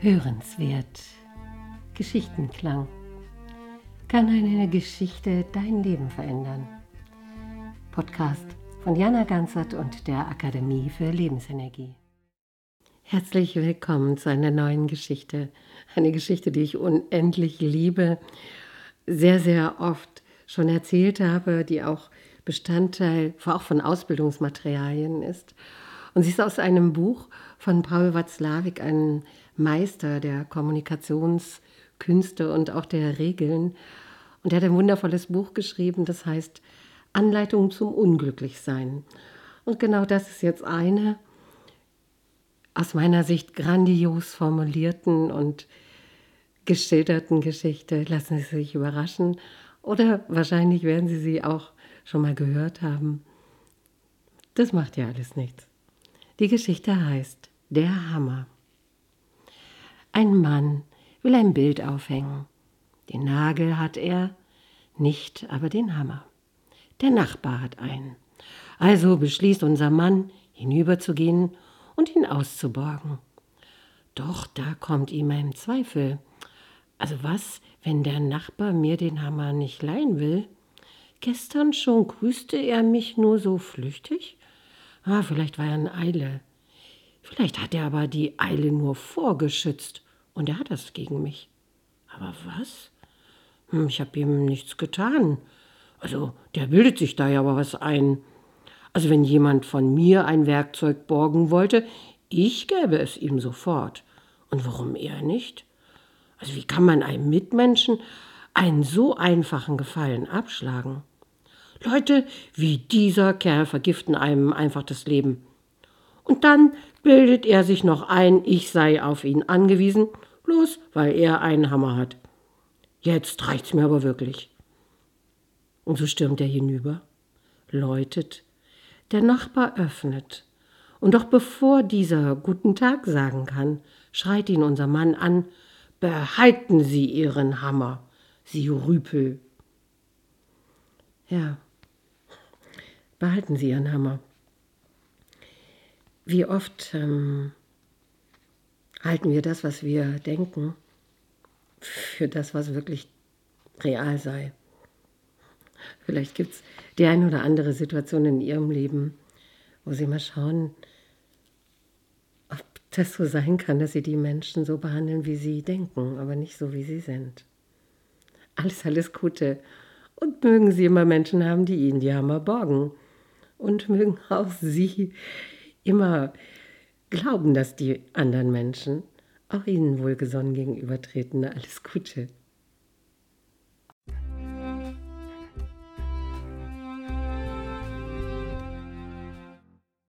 Hörenswert. Geschichtenklang. Kann eine Geschichte dein Leben verändern? Podcast von Jana Ganzert und der Akademie für Lebensenergie. Herzlich willkommen zu einer neuen Geschichte. Eine Geschichte, die ich unendlich liebe, sehr, sehr oft schon erzählt habe, die auch Bestandteil auch von Ausbildungsmaterialien ist. Und sie ist aus einem Buch von Paul Watzlawick, einem Meister der Kommunikationskünste und auch der Regeln. Und er hat ein wundervolles Buch geschrieben, das heißt Anleitung zum Unglücklichsein. Und genau das ist jetzt eine aus meiner Sicht grandios formulierten und geschilderten Geschichte. Lassen Sie sich überraschen oder wahrscheinlich werden Sie sie auch schon mal gehört haben. Das macht ja alles nichts. Die Geschichte heißt Der Hammer. Ein Mann will ein Bild aufhängen. Den Nagel hat er, nicht aber den Hammer. Der Nachbar hat einen. Also beschließt unser Mann, hinüberzugehen und ihn auszuborgen. Doch da kommt ihm ein Zweifel. Also was, wenn der Nachbar mir den Hammer nicht leihen will? Gestern schon grüßte er mich nur so flüchtig. Ah, vielleicht war er in Eile. Vielleicht hat er aber die Eile nur vorgeschützt und er hat das gegen mich. Aber was? Hm, ich habe ihm nichts getan. Also, der bildet sich da ja aber was ein. Also, wenn jemand von mir ein Werkzeug borgen wollte, ich gäbe es ihm sofort. Und warum er nicht? Also, wie kann man einem Mitmenschen einen so einfachen Gefallen abschlagen? Leute wie dieser Kerl vergiften einem einfach das Leben. Und dann bildet er sich noch ein, ich sei auf ihn angewiesen, bloß weil er einen Hammer hat. Jetzt reicht's mir aber wirklich. Und so stürmt er hinüber, läutet, der Nachbar öffnet, und doch bevor dieser guten Tag sagen kann, schreit ihn unser Mann an, behalten Sie Ihren Hammer, Sie Rüpel. Ja, behalten Sie Ihren Hammer. Wie oft ähm, halten wir das, was wir denken, für das, was wirklich real sei. Vielleicht gibt es die eine oder andere Situation in Ihrem Leben, wo Sie mal schauen, ob das so sein kann, dass Sie die Menschen so behandeln, wie sie denken, aber nicht so, wie sie sind. Alles, alles Gute. Und mögen Sie immer Menschen haben, die Ihnen die Hammer borgen. Und mögen auch Sie immer glauben, dass die anderen Menschen auch ihnen wohlgesonnen gegenübertreten. Alles Gute.